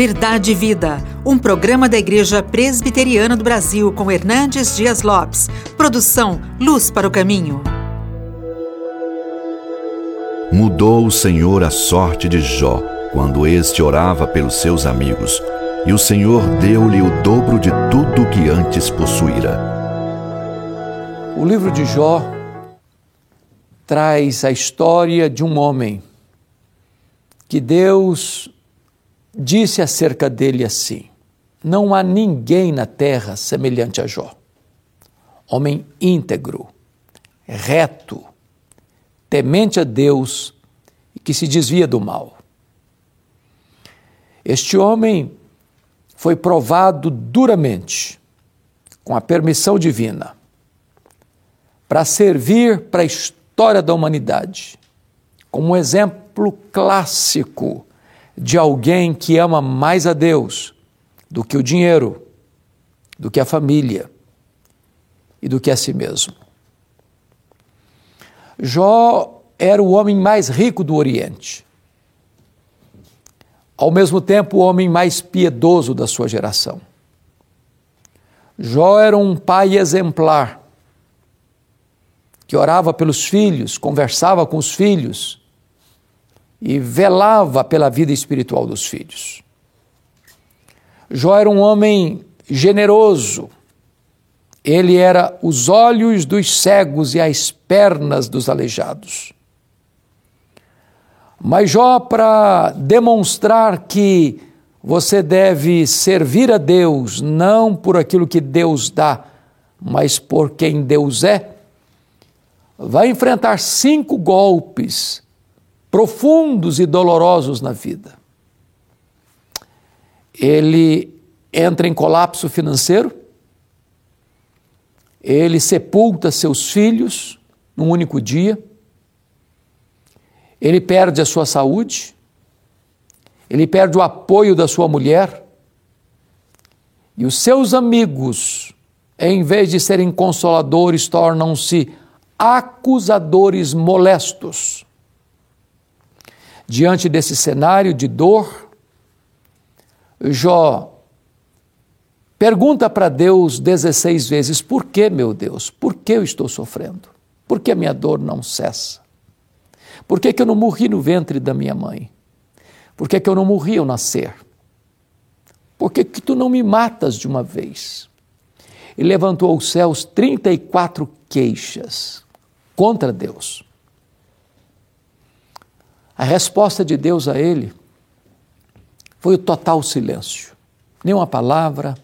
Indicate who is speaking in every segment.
Speaker 1: Verdade e Vida, um programa da Igreja Presbiteriana do Brasil com Hernandes Dias Lopes. Produção Luz para o Caminho.
Speaker 2: Mudou o Senhor a sorte de Jó quando este orava pelos seus amigos, e o Senhor deu-lhe o dobro de tudo que antes possuíra.
Speaker 3: O livro de Jó traz a história de um homem que Deus disse acerca dele assim: Não há ninguém na terra semelhante a Jó. Homem íntegro, reto, temente a Deus e que se desvia do mal. Este homem foi provado duramente, com a permissão divina, para servir para a história da humanidade, como um exemplo clássico de alguém que ama mais a Deus do que o dinheiro, do que a família e do que a si mesmo. Jó era o homem mais rico do Oriente, ao mesmo tempo o homem mais piedoso da sua geração. Jó era um pai exemplar, que orava pelos filhos, conversava com os filhos, e velava pela vida espiritual dos filhos. Jó era um homem generoso. Ele era os olhos dos cegos e as pernas dos aleijados. Mas Jó, para demonstrar que você deve servir a Deus não por aquilo que Deus dá, mas por quem Deus é, vai enfrentar cinco golpes profundos e dolorosos na vida. Ele entra em colapso financeiro, ele sepulta seus filhos num único dia, ele perde a sua saúde, ele perde o apoio da sua mulher, e os seus amigos, em vez de serem consoladores, tornam-se acusadores molestos. Diante desse cenário de dor, Jó pergunta para Deus 16 vezes: Por que, meu Deus? Por que eu estou sofrendo? Por que a minha dor não cessa? Por que, que eu não morri no ventre da minha mãe? Por que, que eu não morri ao nascer? Por que, que tu não me matas de uma vez? E levantou aos céus 34 queixas contra Deus. A resposta de Deus a ele foi o total silêncio. Nenhuma palavra,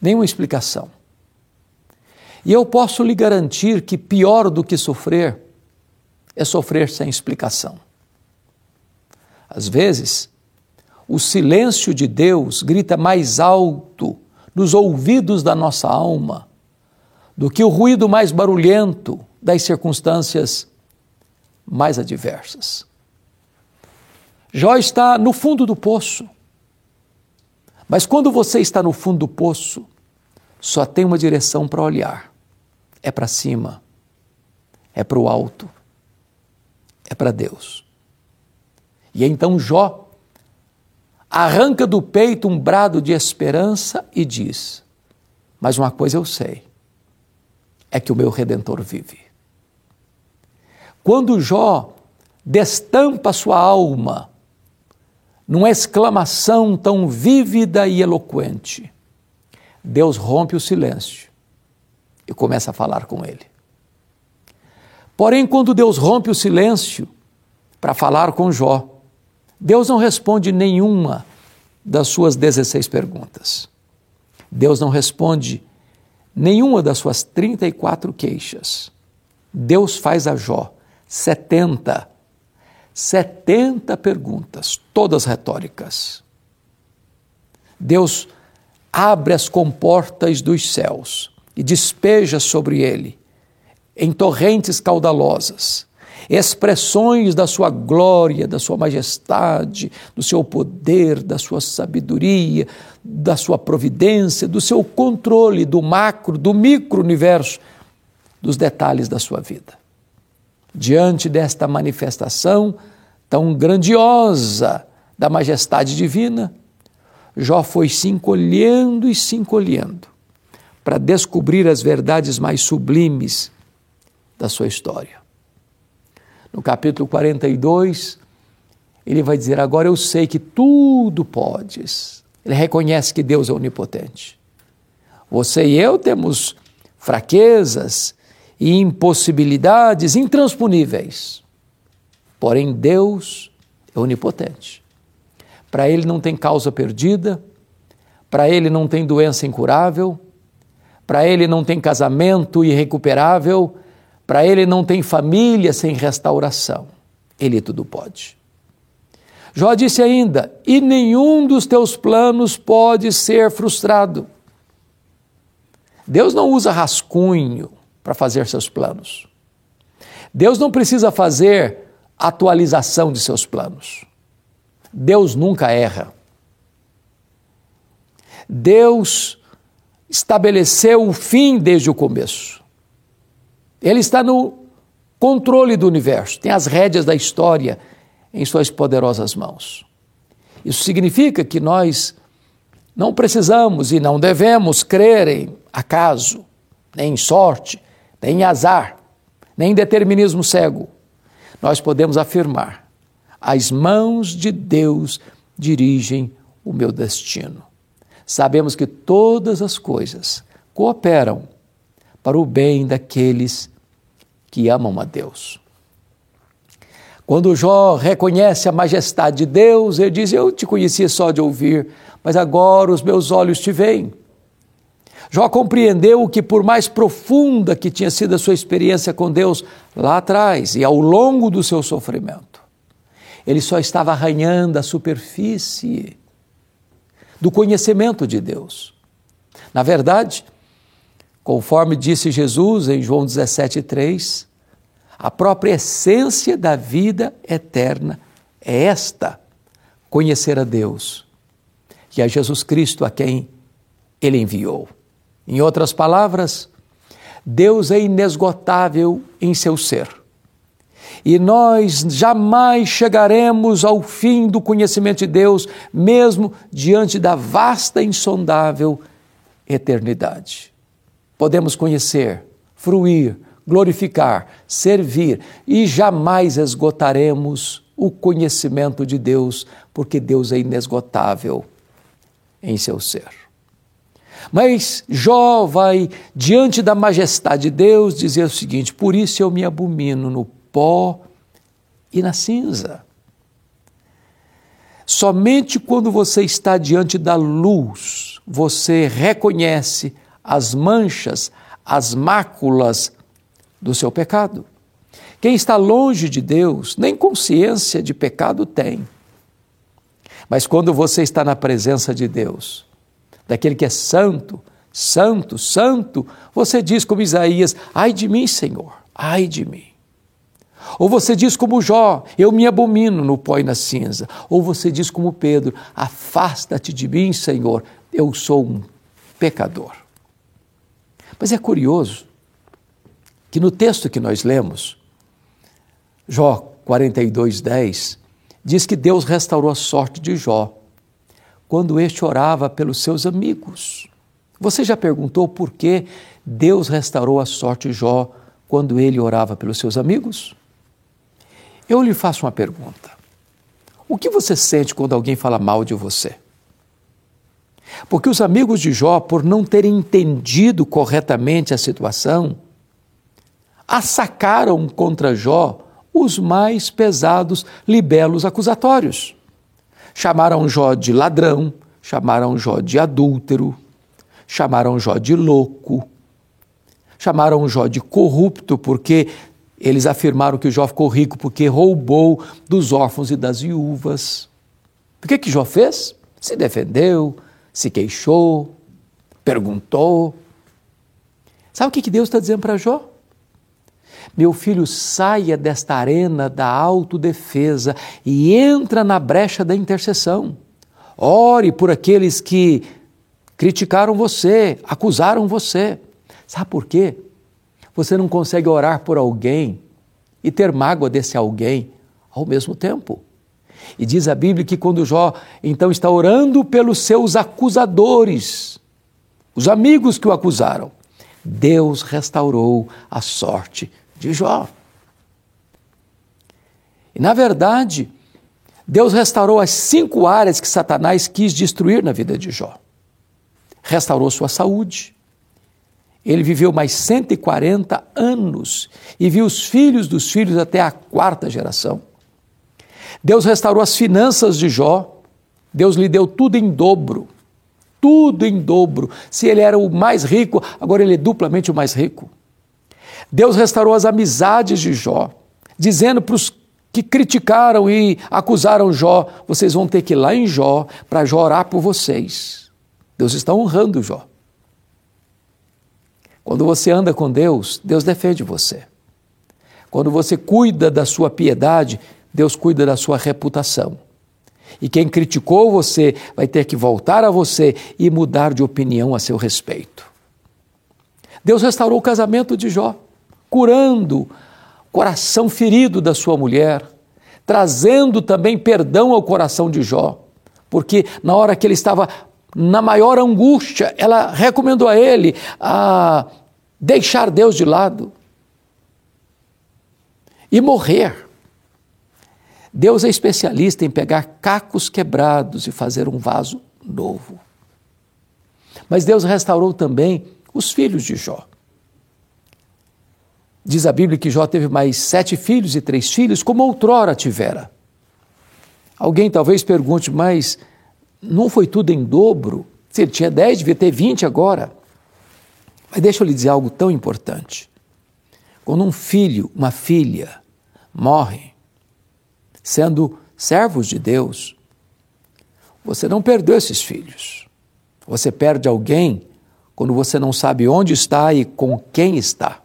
Speaker 3: nenhuma explicação. E eu posso lhe garantir que pior do que sofrer é sofrer sem explicação. Às vezes, o silêncio de Deus grita mais alto nos ouvidos da nossa alma do que o ruído mais barulhento das circunstâncias mais adversas. Jó está no fundo do poço. Mas quando você está no fundo do poço, só tem uma direção para olhar: é para cima, é para o alto, é para Deus. E então Jó arranca do peito um brado de esperança e diz: Mas uma coisa eu sei, é que o meu redentor vive. Quando Jó destampa sua alma numa exclamação tão vívida e eloquente, Deus rompe o silêncio e começa a falar com ele. Porém, quando Deus rompe o silêncio para falar com Jó, Deus não responde nenhuma das suas 16 perguntas. Deus não responde nenhuma das suas 34 queixas. Deus faz a Jó 70. 70 perguntas, todas retóricas. Deus abre as comportas dos céus e despeja sobre ele, em torrentes caudalosas, expressões da sua glória, da sua majestade, do seu poder, da sua sabedoria, da sua providência, do seu controle do macro, do micro-universo, dos detalhes da sua vida. Diante desta manifestação tão grandiosa da majestade divina, Jó foi se encolhendo e se encolhendo para descobrir as verdades mais sublimes da sua história. No capítulo 42, ele vai dizer: Agora eu sei que tudo podes. Ele reconhece que Deus é onipotente. Você e eu temos fraquezas e impossibilidades intransponíveis. Porém, Deus é onipotente. Para Ele não tem causa perdida, para Ele não tem doença incurável, para Ele não tem casamento irrecuperável, para Ele não tem família sem restauração. Ele tudo pode. Jó disse ainda: e nenhum dos teus planos pode ser frustrado. Deus não usa rascunho para fazer seus planos. Deus não precisa fazer atualização de seus planos. Deus nunca erra. Deus estabeleceu o fim desde o começo. Ele está no controle do universo, tem as rédeas da história em suas poderosas mãos. Isso significa que nós não precisamos e não devemos crer em acaso, nem em sorte, nem em azar, nem em determinismo cego. Nós podemos afirmar: as mãos de Deus dirigem o meu destino. Sabemos que todas as coisas cooperam para o bem daqueles que amam a Deus. Quando Jó reconhece a majestade de Deus, ele diz: Eu te conhecia só de ouvir, mas agora os meus olhos te veem. Jó compreendeu que, por mais profunda que tinha sido a sua experiência com Deus lá atrás e ao longo do seu sofrimento, ele só estava arranhando a superfície do conhecimento de Deus. Na verdade, conforme disse Jesus em João 17,3, a própria essência da vida eterna é esta: conhecer a Deus e a Jesus Cristo a quem Ele enviou. Em outras palavras, Deus é inesgotável em seu ser. E nós jamais chegaremos ao fim do conhecimento de Deus, mesmo diante da vasta e insondável eternidade. Podemos conhecer, fruir, glorificar, servir e jamais esgotaremos o conhecimento de Deus, porque Deus é inesgotável em seu ser. Mas Jó vai, diante da majestade de Deus, dizer o seguinte: Por isso eu me abomino no pó e na cinza. Somente quando você está diante da luz, você reconhece as manchas, as máculas do seu pecado. Quem está longe de Deus, nem consciência de pecado tem. Mas quando você está na presença de Deus, daquele que é santo, santo, santo, você diz como Isaías: ai de mim, Senhor, ai de mim. Ou você diz como Jó, eu me abomino no pó e na cinza. Ou você diz como Pedro, afasta-te de mim, Senhor, eu sou um pecador. Mas é curioso que no texto que nós lemos, Jó 42, 10, diz que Deus restaurou a sorte de Jó quando este orava pelos seus amigos. Você já perguntou por que Deus restaurou a sorte de Jó quando ele orava pelos seus amigos? Eu lhe faço uma pergunta. O que você sente quando alguém fala mal de você? Porque os amigos de Jó, por não terem entendido corretamente a situação, assacaram contra Jó os mais pesados libelos acusatórios. Chamaram Jó de ladrão, chamaram Jó de adúltero, chamaram Jó de louco, chamaram Jó de corrupto, porque eles afirmaram que Jó ficou rico porque roubou dos órfãos e das viúvas. O que, que Jó fez? Se defendeu, se queixou, perguntou. Sabe o que, que Deus está dizendo para Jó? Meu filho, saia desta arena da autodefesa e entra na brecha da intercessão. Ore por aqueles que criticaram você, acusaram você. Sabe por quê? Você não consegue orar por alguém e ter mágoa desse alguém ao mesmo tempo. E diz a Bíblia que quando Jó então está orando pelos seus acusadores, os amigos que o acusaram, Deus restaurou a sorte de Jó. E na verdade, Deus restaurou as cinco áreas que Satanás quis destruir na vida de Jó. Restaurou sua saúde. Ele viveu mais 140 anos e viu os filhos dos filhos até a quarta geração. Deus restaurou as finanças de Jó. Deus lhe deu tudo em dobro. Tudo em dobro. Se ele era o mais rico, agora ele é duplamente o mais rico. Deus restaurou as amizades de Jó, dizendo para os que criticaram e acusaram Jó, vocês vão ter que ir lá em Jó para Jó orar por vocês. Deus está honrando Jó. Quando você anda com Deus, Deus defende você. Quando você cuida da sua piedade, Deus cuida da sua reputação. E quem criticou você vai ter que voltar a você e mudar de opinião a seu respeito. Deus restaurou o casamento de Jó, curando o coração ferido da sua mulher, trazendo também perdão ao coração de Jó, porque na hora que ele estava na maior angústia, ela recomendou a ele a deixar Deus de lado e morrer. Deus é especialista em pegar cacos quebrados e fazer um vaso novo. Mas Deus restaurou também os filhos de Jó. Diz a Bíblia que Jó teve mais sete filhos e três filhos, como outrora tivera. Alguém talvez pergunte, mas não foi tudo em dobro? Se ele tinha dez, devia ter vinte agora. Mas deixa eu lhe dizer algo tão importante. Quando um filho, uma filha, morre, sendo servos de Deus, você não perdeu esses filhos. Você perde alguém quando você não sabe onde está e com quem está.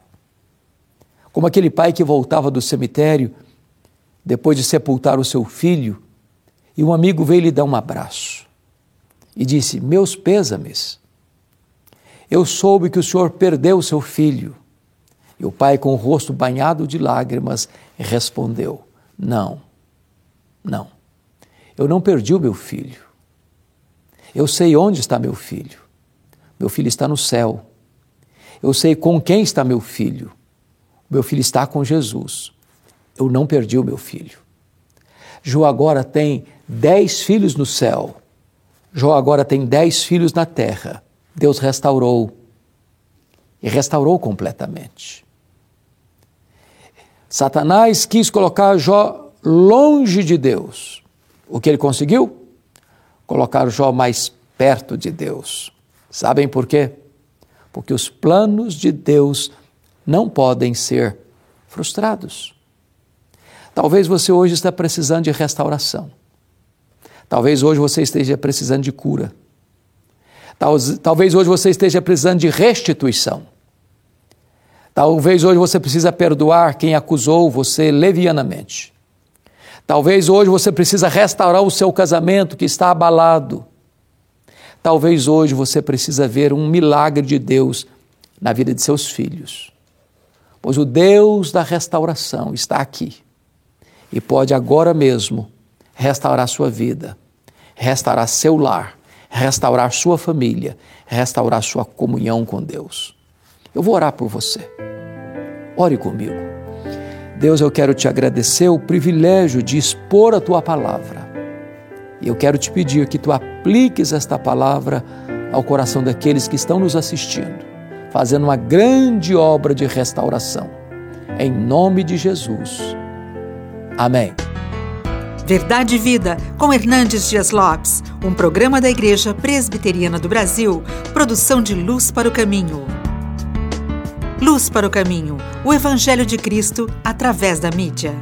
Speaker 3: Como aquele pai que voltava do cemitério depois de sepultar o seu filho e um amigo veio lhe dar um abraço e disse: Meus pêsames, eu soube que o senhor perdeu o seu filho. E o pai, com o rosto banhado de lágrimas, respondeu: Não, não, eu não perdi o meu filho. Eu sei onde está meu filho. Meu filho está no céu. Eu sei com quem está meu filho. Meu filho está com Jesus. Eu não perdi o meu filho. Jó agora tem dez filhos no céu. Jó agora tem dez filhos na terra. Deus restaurou. E restaurou completamente. Satanás quis colocar Jó longe de Deus. O que ele conseguiu? Colocar Jó mais perto de Deus. Sabem por quê? Porque os planos de Deus não podem ser frustrados. Talvez você hoje está precisando de restauração. Talvez hoje você esteja precisando de cura. Talvez hoje você esteja precisando de restituição. Talvez hoje você precisa perdoar quem acusou você levianamente. Talvez hoje você precisa restaurar o seu casamento que está abalado. Talvez hoje você precisa ver um milagre de Deus na vida de seus filhos. Pois o Deus da restauração está aqui e pode agora mesmo restaurar sua vida, restaurar seu lar, restaurar sua família, restaurar sua comunhão com Deus. Eu vou orar por você. Ore comigo. Deus, eu quero te agradecer o privilégio de expor a tua palavra. E eu quero te pedir que tu apliques esta palavra ao coração daqueles que estão nos assistindo, fazendo uma grande obra de restauração. Em nome de Jesus. Amém.
Speaker 1: Verdade e Vida, com Hernandes Dias Lopes, um programa da Igreja Presbiteriana do Brasil, produção de Luz para o Caminho. Luz para o Caminho, o Evangelho de Cristo através da mídia.